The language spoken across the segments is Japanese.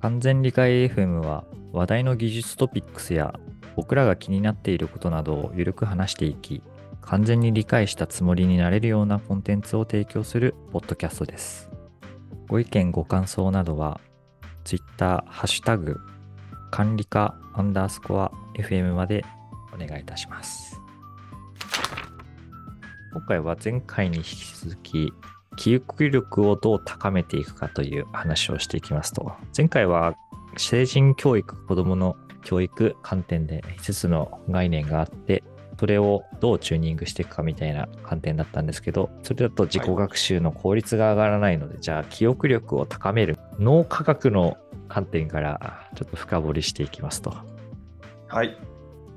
完全理解 FM は話題の技術トピックスや僕らが気になっていることなどをゆるく話していき、完全に理解したつもりになれるようなコンテンツを提供するポッドキャストです。ご意見ご感想などは Twitter、ハッシュタグ、管理課アンダースコア FM までお願いいたします。今回は前回に引き続き、記憶力をどう高めていくかという話をしていきますと、前回は成人教育、子供の教育観点で5つの概念があって、それをどうチューニングしていくかみたいな観点だったんですけど、それだと自己学習の効率が上がらないので、じゃあ記憶力を高める脳科学の観点からちょっと深掘りしていきますと。はい。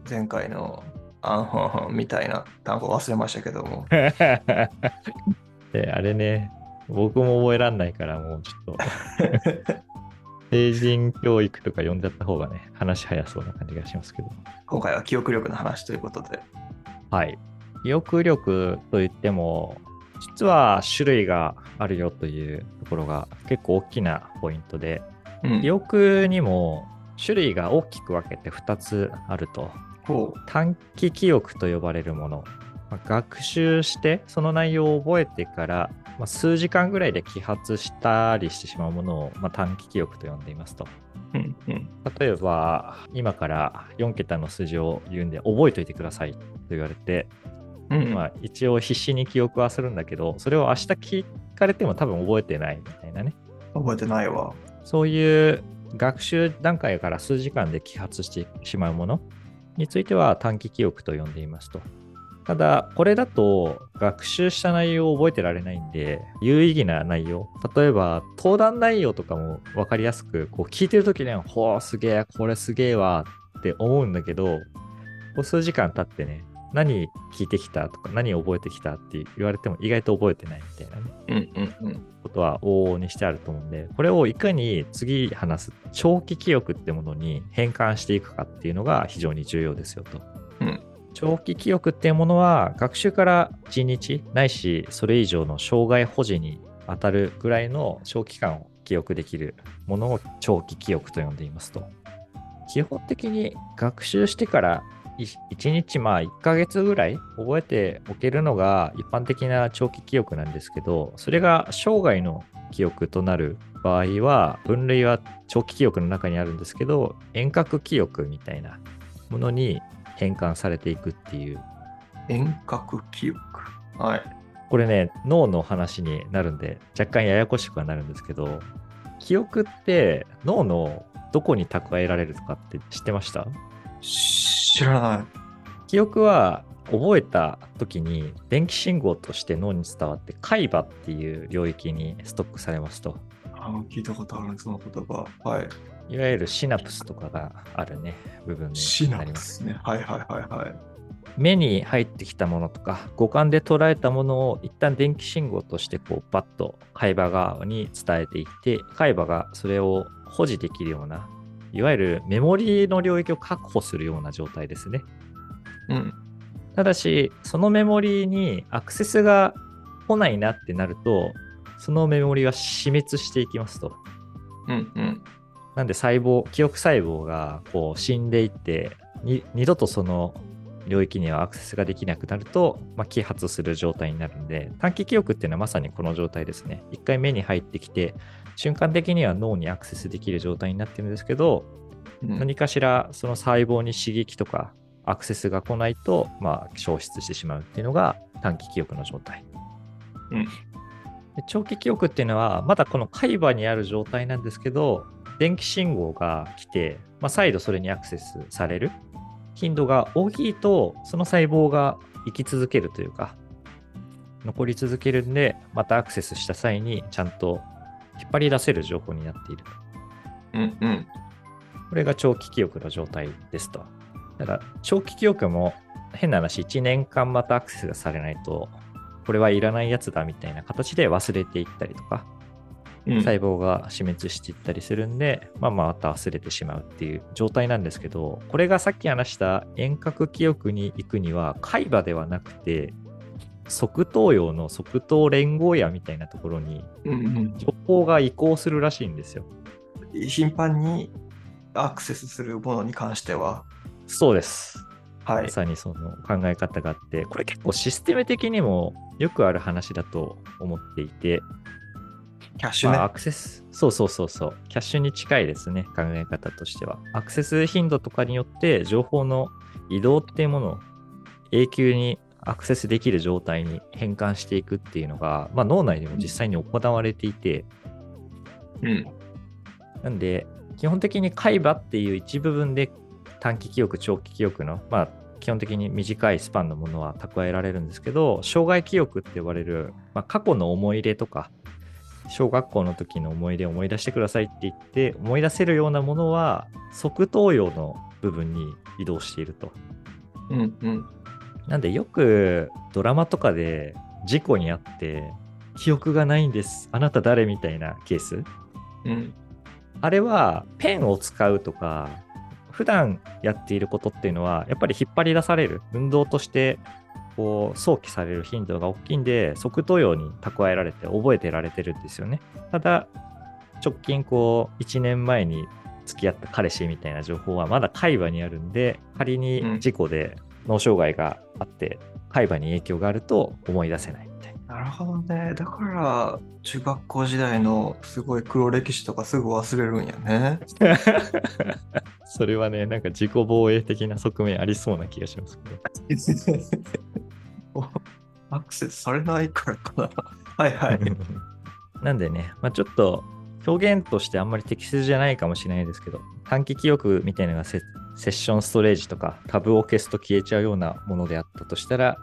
前回のアンホンホンみたいな単語忘れましたけども。で、あれね、僕も覚えらんないから、もうちょっと、成人教育とか読んじゃった方がね、話早そうな感じがしますけど。今回は記憶力の話ということで。はい。記憶力といっても、実は種類があるよというところが結構大きなポイントで、うん記憶にも種類が大きく分けて2つあると。ほ短期記憶と呼ばれるもの。まあ学習してその内容を覚えてから、まあ数時間ぐらいで揮発したりしてしまうものを、まあ短期記憶と呼んでいますと。う。うんうん。例えば、今から4桁の数字を言うんで覚えておいてくださいと言われて、うんまあ、一応必死に記憶はするんだけど、それを明日聞かれても多分覚えてないみたいなね。覚えてないわ。そういう学習段階から数時間で揮発してしまうものについては短期記憶と呼んでいますと。ただ、これだと学習した内容を覚えてられないんで、有意義な内容。例えば、登壇内容とかも分かりやすく、こう聞いてるときには、ほう、すげえ、これすげえわって思うんだけど、こう数時間経ってね、何聞いてきたとか、何覚えてきたって言われても意外と覚えてないみたいなね。うんうんうん。ことは往々にしてあると思うんで、これをいかに次話す長期記憶ってものに変換していくかっていうのが非常に重要ですよと。うん長期記憶っていうものは学習から1日ないしそれ以上の障害保持に当たるぐらいの長期間を記憶できるものを長期記憶と呼んでいますと。基本的に学習してから1日まあ1ヶ月ぐらい覚えておけるのが一般的な長期記憶なんですけど、それが生涯の記憶となる場合は、分類は長期記憶の中にあるんですけど、遠隔記憶みたいなものに変換されていくっていう。遠隔記憶。はい。これね、脳の話になるんで、若干ややこしくはなるんですけど、記憶って脳のどこに蓄えられるかって知ってました？知らない。記憶は覚えた時に電気信号として脳に伝わって海馬っていう領域にストックされますとあ聞いたことあるその言葉。はい。いわゆるシナプスとかがあるね部分にシナなりますプスね。はいはいはいはい。目に入ってきたものとか五感で捉えたものを一旦電気信号としてこうバッと海馬側に伝えていって海馬がそれを保持できるようないわゆるメモリの領域を確保するような状態ですねうん。ただし、そのメモリにアクセスが来ないなってなると、そのメモリは死滅していきますと。うんうん。なんで細胞、記憶細胞がこう死んでいって、に二度とその領域にはアクセスができなくなると、まあ、揮発する状態になるんで、短期記憶っていうのはまさにこの状態ですね。一回目に入ってきて、瞬間的には脳にアクセスできる状態になってるんですけど、うん何かしらその細胞に刺激とかアクセスが来ないと、まあ、消失してしまうっていうのが短期記憶の状態。うんで長期記憶っていうのはまだこの海馬にある状態なんですけど電気信号が来て、まあ、再度それにアクセスされる頻度が大きいとその細胞が生き続けるというか残り続けるんでまたアクセスした際にちゃんと引っ張り出せる情報になっていると。うんうん。これが長期記憶の状態ですと。ただ、長期記憶も変な話、1年間またアクセスがされないと、これはいらないやつだみたいな形で忘れていったりとか、うん細胞が死滅していったりするんで、まあまあまた忘れてしまうっていう状態なんですけど、これがさっき話した遠隔記憶に行くには、海馬ではなくて、側頭葉の側頭連合野みたいなところにうんうん。情報が移行するらしいんですよ。頻繁にアクセスするものに関しては？そうです。はいま。さにその考え方があって、これ結構システム的にもよくある話だと思っていて、キャッシュね。まあ、アクセス、そうそうそうそう、キャッシュに近いですね、考え方としては。アクセス頻度とかによって、情報の移動っていうものを永久にアクセスできる状態に変換していくっていうのが、まあ、脳内でも実際に行われていて、うん。なんで、基本的に海馬っていう一部分で短期記憶、長期記憶の、まあ、基本的に短いスパンのものは蓄えられるんですけど、障害記憶って呼ばれる、まあ、過去の思い入れとか、小学校の時の思い出を思い出してくださいって言って、思い出せるようなものは、側頭葉の部分に移動していると。うんうん。なんで、よくドラマとかで事故にあって、記憶がないんです。あなた誰みたいなケース？うん。あれはペンを使うとか、普段やっていることっていうのは、やっぱり引っ張り出される、運動としてこう想起される頻度が大きいんで、側頭葉に蓄えられて覚えてられてるんですよね。ただ、直近こう、1年前に付き合った彼氏みたいな情報はまだ海馬にあるんで、仮に事故で脳障害があって、海馬に影響があると思い出せないな。なるほどね。だから、中学校時代のすごい黒歴史とかすぐ忘れるんやね。それはね、なんか自己防衛的な側面ありそうな気がしますけど。アクセスされないからかな。はいはい。なんでね、まあ、ちょっと表現としてあんまり適切じゃないかもしれないですけど、短期記憶みたいなのがセセッションストレージとかタブを消すと消えちゃうようなものであったとしたら、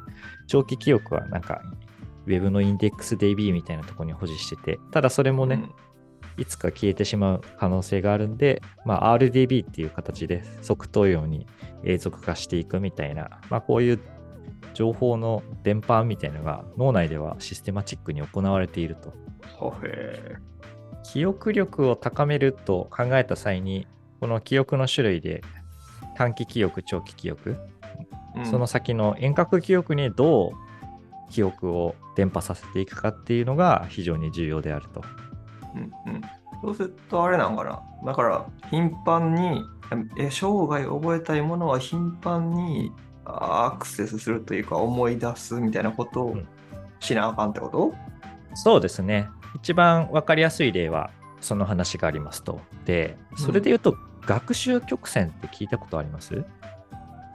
長期記憶はなんか Web のインデックス DB みたいなところに保持してて、ただそれもね、いつか消えてしまう可能性があるんで、まあ、RDB っていう形で側頭葉に永続化していくみたいな、まあ、こういう情報の伝播みたいなのが脳内ではシステマチックに行われていると。記憶力を高めると考えた際に、この記憶の種類で短期記憶、長期記憶、ーその先の遠隔記憶にどう記憶を伝播させていくかっていうのが非常に重要であると。うんうん、そうするとあれなんかな。だから頻繁に、え生涯覚えたいものは頻繁にアクセスするというか思い出すみたいなことをうんしなあかんってこと、そうですね。一番わかりやすい例はその話がありますと。で、それで言うと、学習曲線って聞いたことあります？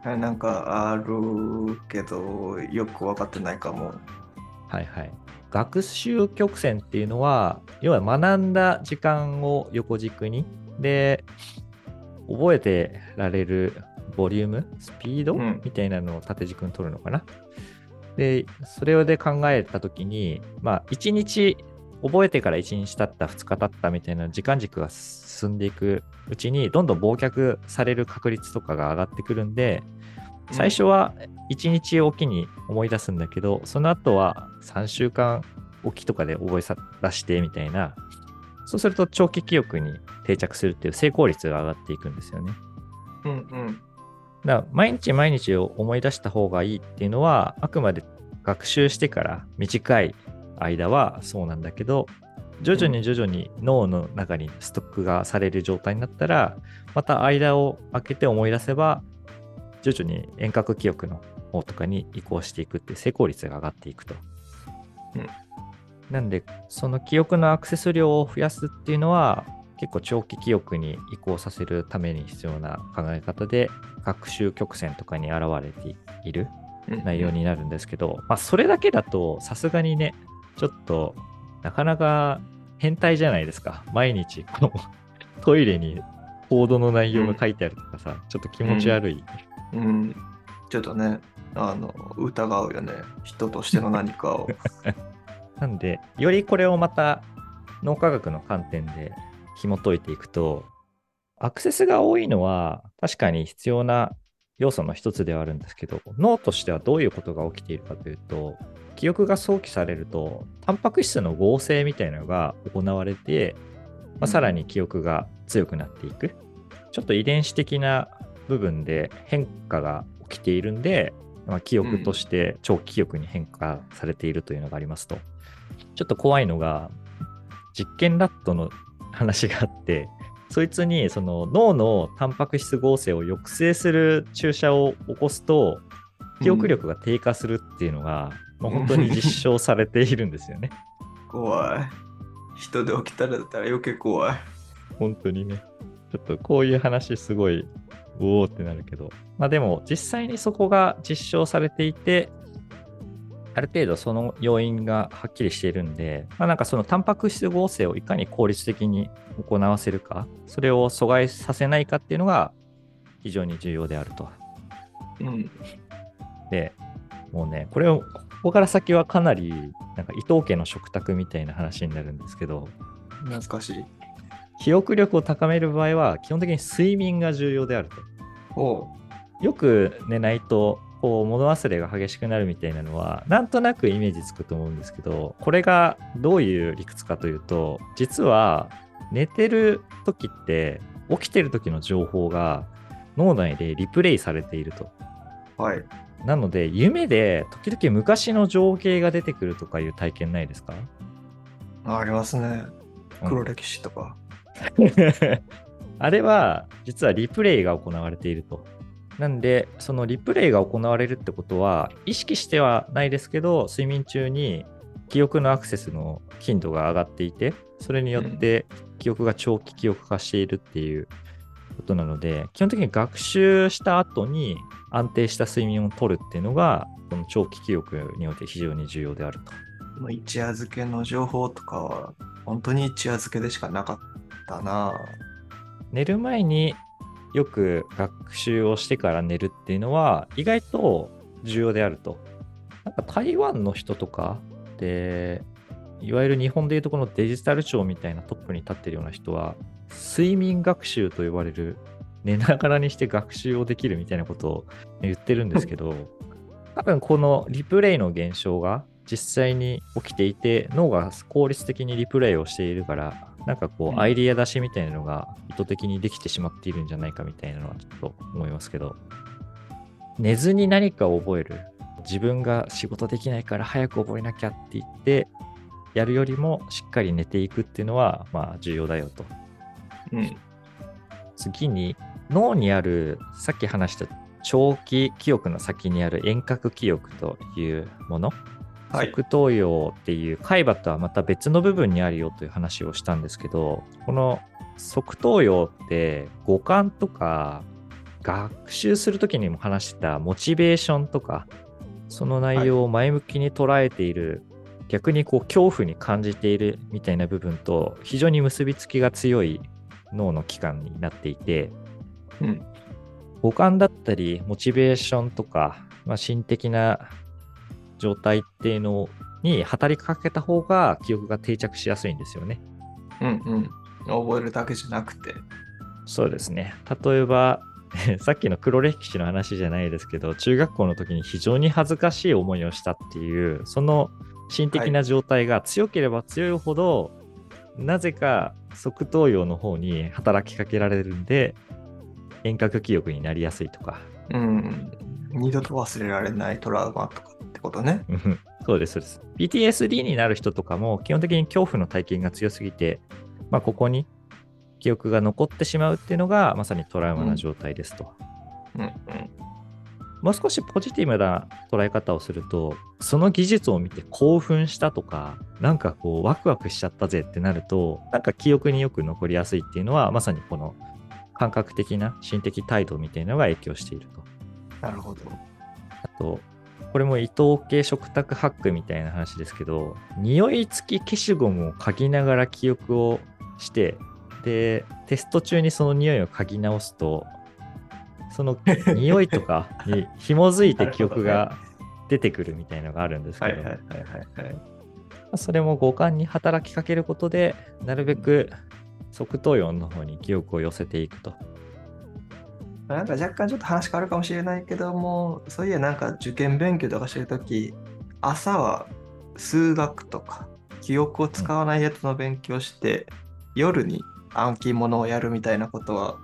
えなんかあるけどよく分かってないかも。はいはい。学習曲線っていうのは、要は学んだ時間を横軸に、で、覚えてられるボリューム、スピード、うんみたいなのを縦軸に取るのかな。で、それで考えたときに、まあ、1日、覚えてから1日経った、2日経ったみたいな時間軸が進んでいくうちに、どんどん忘却される確率とかが上がってくるんで、最初は1日おきに思い出すんだけど、その後は3週間おきとかで覚えさ出してみたいな、そうすると長期記憶に定着するっていう成功率が上がっていくんですよね。うんうんだから毎日毎日を思い出した方がいいっていうのは、あくまで学習してから短い間はそうなんだけど、徐々に徐々に脳の中にストックがされる状態になったら、また間を空けて思い出せば、徐々に遠隔記憶の方とかに移行していくって成功率が上がっていくと。うんなんで、その記憶のアクセス量を増やすっていうのは、結構長期記憶に移行させるために必要な考え方で、学習曲線とかに現れているうん内容になるんですけど、まあ、それだけだと、さすがにね、ちょっと、なかなか変態じゃないですか。毎日、この トイレにコードの内容が書いてあるとかさ、ちょっと気持ち悪い。うん、ちょっとねあの疑うよね人としての何かを。なんで、よりこれをまた脳科学の観点で紐解いていくと、アクセスが多いのは確かに必要な要素の一つではあるんですけど、脳としてはどういうことが起きているかというと、記憶が想起されると、タンパク質の合成みたいなのが行われて、まあ、さらに記憶が強くなっていく。ちょっと遺伝子的な部分で変化が起きているんで、まあ、記憶として長期記憶に変化されているというのがありますと。ちょっと怖いのが、実験ラットの話があって、そいつにその脳のタンパク質合成を抑制する注射を起こすと記憶力が低下するっていうのが、まあ、本当に実証されているんですよね。怖い。人で起きたらだったら余計怖い。本当にね。ちょっとこういう話すごい、おおってなるけど。まあでも実際にそこが実証されていて、ある程度その要因がはっきりしているんで、まあ、なんかそのタンパク質合成をいかに効率的に行わせるか、それを阻害させないかっていうのが非常に重要であると。うん。で、もうね、これを、ここから先はかなり、なんか伊藤家の食卓みたいな話になるんですけど、懐かしい。記憶力を高める場合は、基本的に睡眠が重要であると。よく寝ないと、こう物忘れが激しくなるみたいなのは、なんとなくイメージつくと思うんですけど、これがどういう理屈かというと、実は寝てる時って、起きてる時の情報が脳内でリプレイされていると。はい。なので、夢で時々昔の情景が出てくるとかいう体験ないですか？ありますね。うん黒歴史とか。あれは実はリプレイが行われていると。なんで、そのリプレイが行われるってことは、意識してはないですけど、睡眠中に記憶のアクセスの頻度が上がっていて、それによって記憶が長期記憶化しているっていうことなので、基本的に学習した後に安定した睡眠をとるっていうのが、この長期記憶において非常に重要であると。一夜漬けの情報とかは、本当に一夜漬けでしかなかったな。寝る前によく学習をしてから寝るっていうのは意外と重要であると。なんか台湾の人とかで、いわゆる日本でいうとこのデジタル庁みたいなトップに立ってるような人は、睡眠学習と呼ばれる寝ながらにして学習をできるみたいなことを言ってるんですけど、多分このリプレイの現象が実際に起きていて、脳が効率的にリプレイをしているから、なんかこうアイデア出しみたいなのが意図的にできてしまっているんじゃないかみたいなのはちょっと思いますけど、寝ずに何かを覚える。自分が仕事できないから早く覚えなきゃって言って、やるよりもしっかり寝ていくっていうのは、まあ重要だよと。うん。次に脳にあるさっき話した長期記憶の先にある遠隔記憶というもの、はい。側頭葉っていう海馬とはまた別の部分にあるよという話をしたんですけどこの側頭葉って五感とか学習する時にも話してたモチベーションとかその内容を前向きに捉えている、逆にこう恐怖に感じているみたいな部分と非常に結びつきが強い脳の器官になっていて、うん。五感だったり、モチベーションとか、まあ、心的な状態っていうのに働きかけた方が記憶が定着しやすいんですよね。うんうん。覚えるだけじゃなくて。そうですね。例えば、さっきの黒歴史の話じゃないですけど、中学校の時に非常に恥ずかしい思いをしたっていう、その心的な状態が強ければ強いほど、なぜか側頭葉の方に働きかけられるんで、遠隔記憶になりやすいとか、うん。二度と忘れられないトラウマとかことね。うんそうです、そうです。PTSD になる人とかも基本的に恐怖の体験が強すぎて、まあ、ここに記憶が残ってしまうっていうのがまさにトラウマな状態ですと。うんうん。もう少しポジティブな捉え方をすると、その技術を見て興奮したとか、なんかこうワクワクしちゃったぜってなると、なんか記憶によく残りやすいっていうのは、まさにこの感覚的な心的態度みたいなのが影響していると。なるほど。あと、これも伊藤系食卓ハックみたいな話ですけど、匂い付き消しゴムを嗅ぎながら記憶をして、で、テスト中にその匂いを嗅ぎ直すと、その 匂いとかに紐づいて記憶が出てくるみたいなのがあるんですけど、はいはいはいはいはい。それも五感に働きかけることで、なるべく側頭葉の方に記憶を寄せていくと。なんか若干ちょっと話変わるかもしれないけども、そういやなんか受験勉強とかしてるとき、朝は数学とか記憶を使わないやつの勉強して、夜に暗記物をやるみたいなことは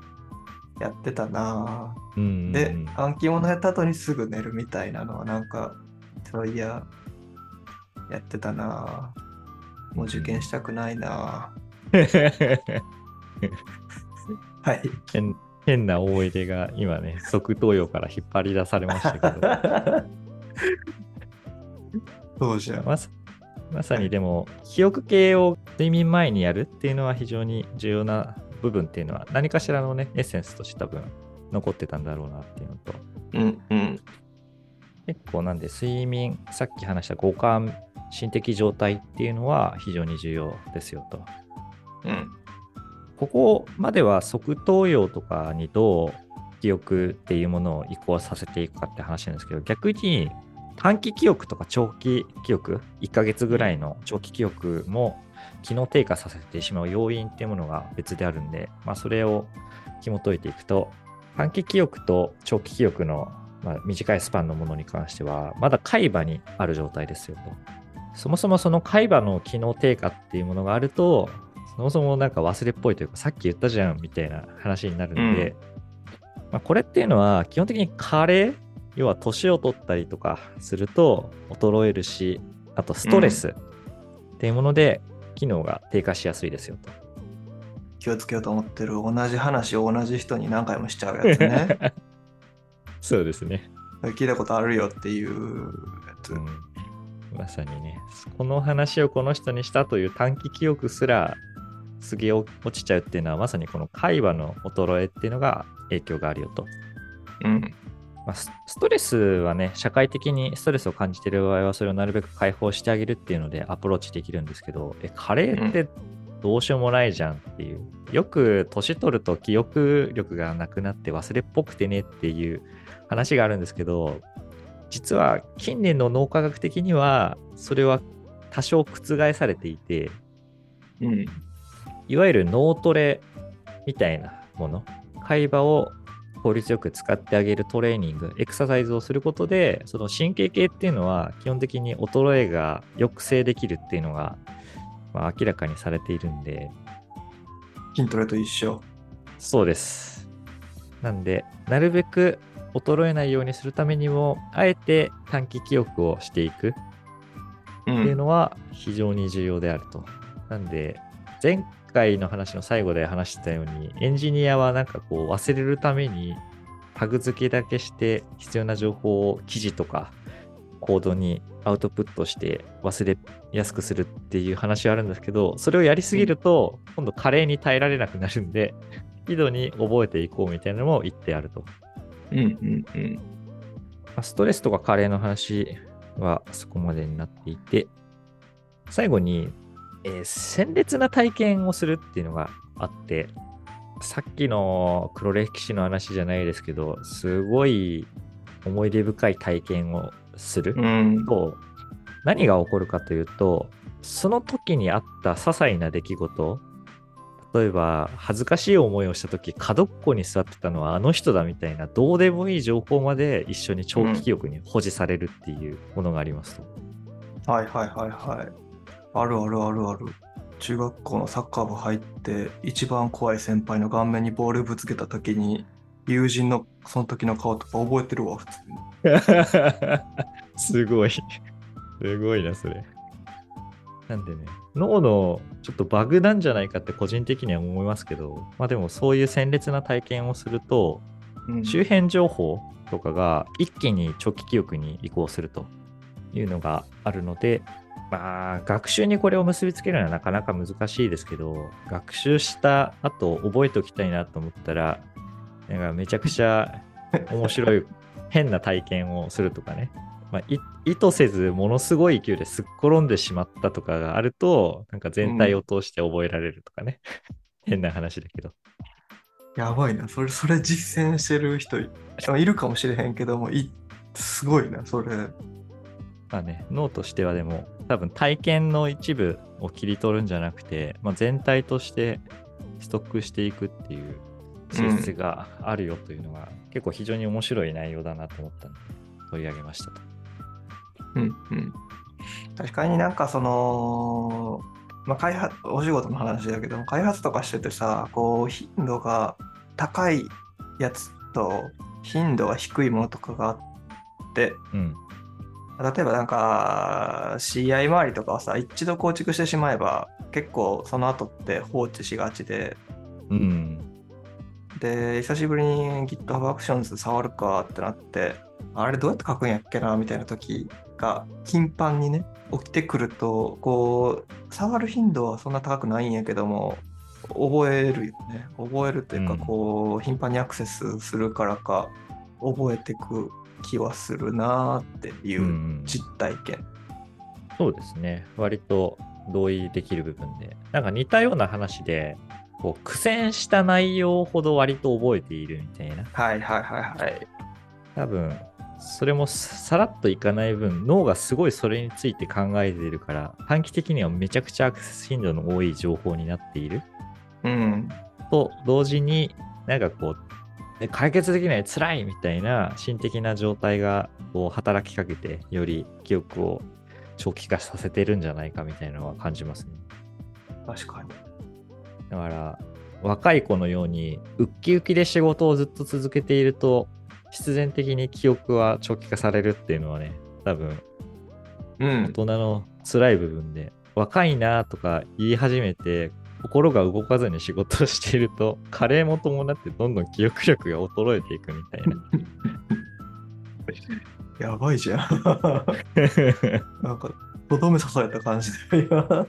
やってたなぁうんうんうん。で、暗記物やった後にすぐ寝るみたいなのはなんか、そういや、やってたなぁもう受験したくないなぁ はい。変変な思い出が今ね、側頭葉から引っ張り出されましたけど、そうじゃん。まさまさにでも、記憶系を睡眠前にやるっていうのは非常に重要な部分っていうのは、何かしらのね、エッセンスとして多分残ってたんだろうなっていうのと、うんうん。結構なんで睡眠、さっき話した五感、心的状態っていうのは非常に重要ですよと。うん。ここまでは側頭葉とかにどう記憶っていうものを移行させていくかって話なんですけど、逆に短期記憶とか長期記憶、1ヶ月ぐらいの長期記憶も機能低下させてしまう要因っていうものが別であるんで、まあ、それを紐解いていくと、短期記憶と長期記憶の、まあ、短いスパンのものに関しては、まだ海馬にある状態ですよと。そもそもその海馬の機能低下っていうものがあると、そもそもなんか忘れっぽいというか、さっき言ったじゃんみたいな話になるんで、まあ、これっていうのは基本的に加齢、要は年を取ったりとかすると衰えるし、あとストレスっていうもので機能が低下しやすいですよと。気をつけようと思ってる同じ話を同じ人に何回もしちゃうやつね。そうですね。聞いたことあるよっていうやつ。うん、まさにね、この話をこの人にしたという短期記憶すらすげえ落ちちゃうっていうのはまさにこの会話の衰えっていうのが影響があるよと。うん。まあ、スストレスはね、社会的にストレスを感じている場合は、それをなるべく解放してあげるっていうのでアプローチできるんですけど、え、カレーってどうしようもないじゃんっていう。よく年取ると記憶力がなくなって忘れっぽくてねっていう話があるんですけど、実は近年の脳科学的には、それは多少覆されていて、うん。いわゆる脳トレみたいなもの、会話を効率よく使ってあげるトレーニング、エクササイズをすることで、その神経系っていうのは基本的に衰えが抑制できるっていうのが、まあ、明らかにされているんで、筋トレと一緒。そうです。なんで、なるべく衰えないようにするためにも、あえて短期記憶をしていくう。っていうんのは非常に重要であると。なんで、前回の話の最後で話してたように、エンジニアはなんかこう忘れるためにタグ付けだけして必要な情報を記事とかコードにアウトプットして忘れやすくするっていう話はあるんですけど、それをやりすぎると、今度加齢に耐えられなくなるんで、適度に覚えていこうみたいなのも言ってあると。うんうんうん。まあストレスとか加齢の話はそこまでになっていて、最後に、えー鮮烈な体験をするっていうのがあって、さっきの黒歴史の話じゃないですけど、すごい思い出深い体験をするうん。と、何が起こるかというと、その時にあった些細な出来事、例えば恥ずかしい思いをした時角っこに座ってたのはあの人だみたいなどうでもいい情報まで一緒に長期記憶に保持されるっていうものがありますと。はいはいはいはい。あるあるあるある。中学校のサッカー部入って一番怖い先輩の顔面にボールぶつけた時に友人のその時の顔とか覚えてるわ普通に。すごい。すごいな、それ。なんでね、脳のちょっとバグなんじゃないかって個人的には思いますけど、まあでもそういう鮮烈な体験をすると、うん周辺情報とかが一気に長期記憶に移行するというのがあるので、まあ、学習にこれを結びつけるのはなかなか難しいですけど、学習した後覚えておきたいなと思ったら、なんかめちゃくちゃ面白い変な体験をするとかね、まあ、意図せずものすごい勢いですっ転んでしまったとかがあると、なんか全体を通して覚えられるとかね、変な話だけど。やばいな。それ、それ実践してる人いるかもしれへんけども、すごいな、それ。まあね、脳としてはでも、多分体験の一部を切り取るんじゃなくて、まあ、全体としてストックしていくっていう性質があるよというのが、結構非常に面白い内容だなと思ったので、取り上げましたと。うんうん。確かになんかその、まあ、開発、お仕事の話だけども、開発とかしててさ、こう、頻度が高いやつと、頻度が低いものとかがあって、うん。例えばなんか CI 周りとかはさ、一度構築してしまえば、結構その後って放置しがちで、うん。で、久しぶりに GitHub Actions 触るかってなって、あれどうやって書くんやっけなみたいな時が頻繁にね、起きてくると、こう、触る頻度はそんな高くないんやけども、覚えるよね。覚えるというか、うんこう、頻繁にアクセスするからか、覚えてく気はするなっていうんううん実体験。そうですね。割と同意できる部分で。なんか似たような話で、こう苦戦した内容ほど割と覚えているみたいな。はいはいはいはい。多分、それもさらっといかない分、脳がすごいそれについて考えているから、短期的にはめちゃくちゃアクセス頻度の多い情報になっている。うん。と同時に、なんかこう、で解決できない辛いみたいな心的な状態がこう働きかけて、より記憶を長期化させてるんじゃないかみたいなのは感じますね。確かに。だから、若い子のように、ウッキウキで仕事をずっと続けていると、必然的に記憶は長期化されるっていうのはね、多分、うん大。人の辛い部分で、若いなとか言い始めて、心が動かずに仕事をしていると、加齢も伴ってどんどん記憶力が衰えていくみたいな。やばいじゃん。なんか、とどめ刺された感じで、今。そ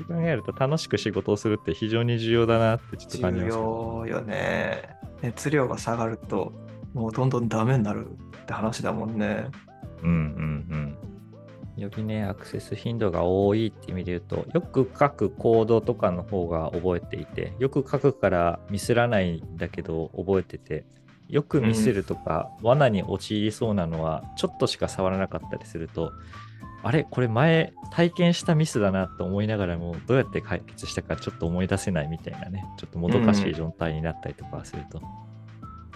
う考えると楽しく仕事をするって非常に重要だなってちょっと感じ重ますけど。要よね。熱量が下がると、もうどんどんダメになるって話だもんね。うんうんうん。よりね、アクセス頻度が多いって意味で言うと、よく書くコードとかの方が覚えていて、よく書くからミスらないんだけど覚えてて、よくミスるとか、罠に陥りそうなのは、ちょっとしか触らなかったりすると、あれ？これ前体験したミスだなと思いながらも、どうやって解決したかちょっと思い出せないみたいなね、ちょっともどかしい状態になったりとかすると。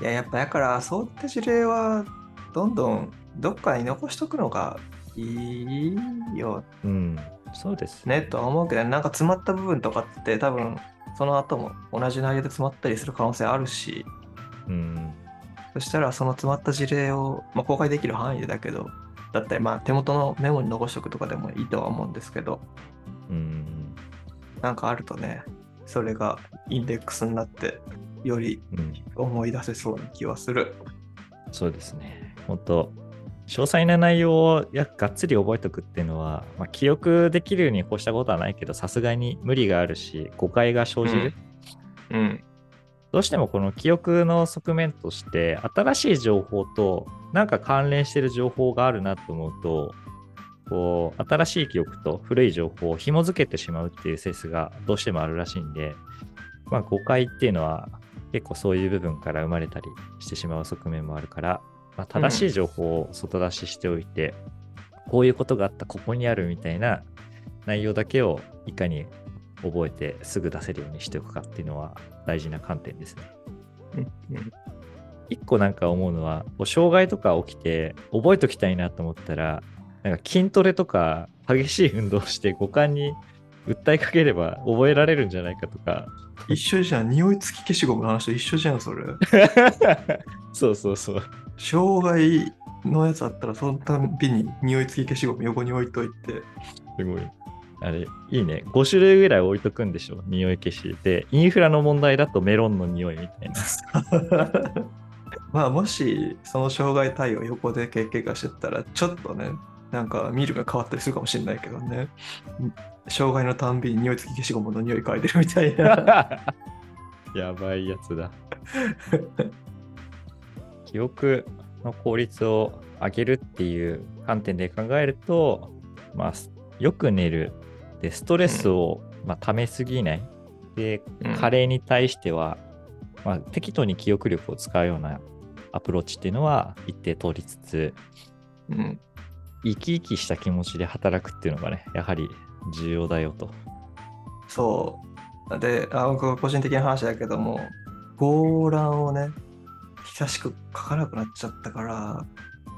いや、やっぱだから、そういった事例は、どんどんどっかに残しとくのがいいようん、そうですね。ねとは思うけど、なんか詰まった部分とかって多分、その後も同じ内容で詰まったりする可能性あるし、うん、そしたらその詰まった事例を、まあ、公開できる範囲でだけど、だったり、まあ、手元のメモに残しておくとかでもいいとは思うんですけど、うん、なんかあるとね、それがインデックスになって、よりうん。思い出せそうな気はする。そうですね。本当詳細な内容をやがっつり覚えておくっていうのは、まあ、記憶できるに越したことはないけど、さすがに無理があるし、誤解が生じる。うん。どうしてもこの記憶の側面として、新しい情報となんか関連してる情報があるなと思うと、こう、新しい記憶と古い情報を紐づけてしまうっていう説がどうしてもあるらしいんで、まあ誤解っていうのは結構そういう部分から生まれたりしてしまう側面もあるから、まあ、正しい情報を外出ししておいて、こういうことがあった、ここにあるみたいな内容だけをいかに覚えてすぐ出せるようにしておくかっていうのは大事な観点ですね。うん一個なんか思うのは、こう障害とか起きて覚えときたいなと思ったら、なんか筋トレとか激しい運動をして五感に訴えかければ覚えられるんじゃないかとか。一緒じゃん。匂い付き消しゴムの話と一緒じゃん、それ。そうそうそう。障害のやつあったら、そのたびに匂い付き消しゴム横に置いといて。すごい。あれ、いいね。5種類ぐらい置いとくんでしょ？匂い消し。で、インフラの問題だとメロンの匂いみたいな。まあ、もし、その障害対応横で経験がしてたら、ちょっとね、なんか見るが変わったりするかもしれないけどね。障害のたんびに匂い付き消しゴムの匂い嗅いでるみたいな。やばいやつだ。記憶の効率を上げるっていう観点で考えると、まあ、よく寝る。で、ストレスを、まあ、溜めすぎない。で、うん加齢に対しては、まあ、適当に記憶力を使うようなアプローチっていうのは一定通りつつ、うん。生き生きした気持ちで働くっていうのがね、やはり重要だよと。そう。で、あ僕個人的な話だけども、ゴーランをね、久しく書かなくなっちゃったから、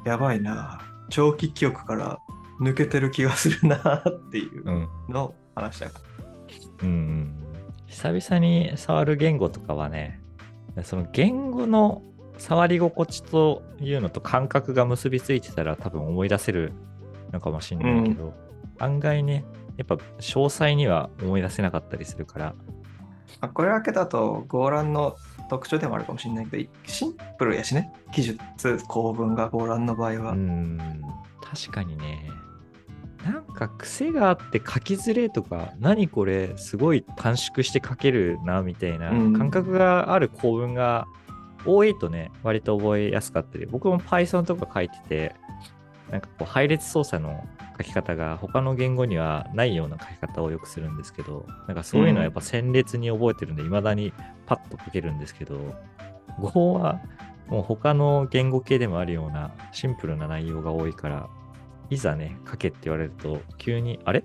やばいな。長期記憶から抜けてる気がするなっていううん。の話だ。うんうん、久々に触る言語とかはね、その言語の触り心地というのと感覚が結びついてたら多分思い出せるのかもしれないけど、案外ね、やっぱ詳細には思い出せなかったりするから、まあこれだけだと、ゴーランの特徴でもあるかもしれないけど、シンプルやしね。記述、構文がゴーランの場合は。うん、確かにね。なんか癖があって書きづれとか、何これ、すごい短縮して書けるな、みたいなうん感覚がある構文が多いとね、割と覚えやすかったり、僕も Python とか書いてて、なんかこう配列操作の書き方が他の言語にはないような書き方をよくするんですけど、なんかそういうのはやっぱ鮮烈に覚えてるんで、未だにパッと書けるんですけど、Go はもう他の言語系でもあるようなシンプルな内容が多いから、いざね、書けって言われると、急に、あれ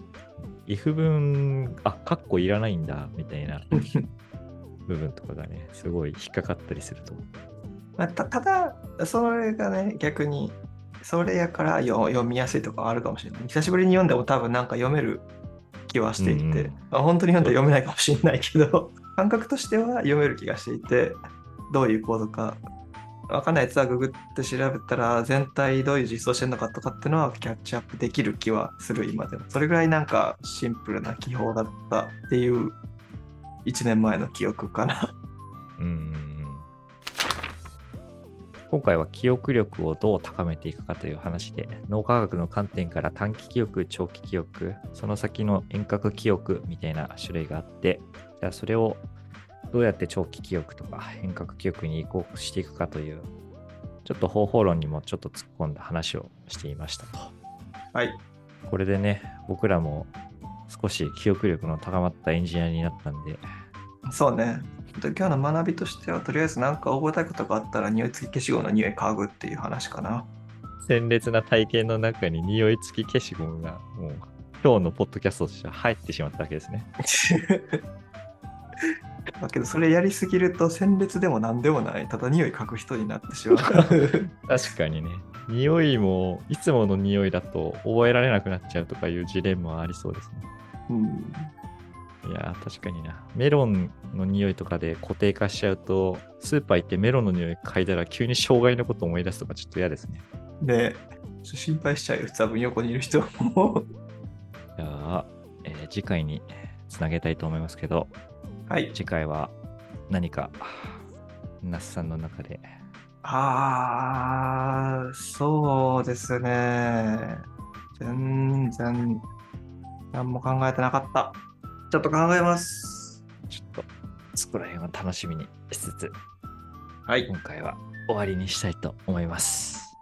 ?if 文、あ、カッコいらないんだ、みたいな 部分とかがね、すごい引っかかったりすると。まあ、たただ、それがね、逆に、それやからよ読みやすいとかはあるかもしれない。久しぶりに読んでも多分なんか読める気はしていて、うんうんまあ、本当に読んで読めないかもしれないけど、感覚としては読める気がしていて、どういうコードか、わかんないやつはググって調べたら、全体どういう実装してるのかとかっていうのはキャッチアップできる気はする、今でも。それぐらいなんかシンプルな記法だったっていう1年前の記憶かな。うん今回は記憶力をどう高めていくかという話で、脳科学の観点から短期記憶、長期記憶、その先の遠隔記憶みたいな種類があって、じゃあそれをどうやって長期記憶とか遠隔記憶に移行していくかという、ちょっと方法論にもちょっと突っ込んだ話をしていましたと。はい。これでね、僕らも少し記憶力の高まったエンジニアになったんで、そうね。今日の学びとしては、とりあえず何か覚えたいことがあったら、匂い付き消しゴムの匂い嗅ぐっていう話かな。鮮烈な体験の中に匂い付き消しゴムがもう今日のポッドキャストとしては入ってしまったわけですね。だけど、それやりすぎると、鮮烈でも何でもない、ただ匂い嗅ぐ人になってしまう。確かにね。匂いもいつもの匂いだと覚えられなくなっちゃうとかいうジレンマはありそうですね。うんいやー確かにな。メロンの匂いとかで固定化しちゃうと、スーパー行ってメロンの匂い嗅いだら急に障害のことを思い出すとかちょっと嫌ですね。で、ちょっと心配しちゃうよ、多分横にいる人も。じゃあ、えー次回につなげたいと思いますけど、はい。次回は何か、那須さんの中であー、そうですね。全然、何も考えてなかった。ちょっと考えます。ちょっとそこら辺を楽しみにしつつ、はい。今回は終わりにしたいと思います。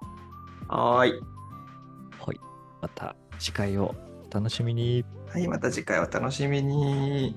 はーい。はい。また次回をお楽しみに。はい、また次回お楽しみに。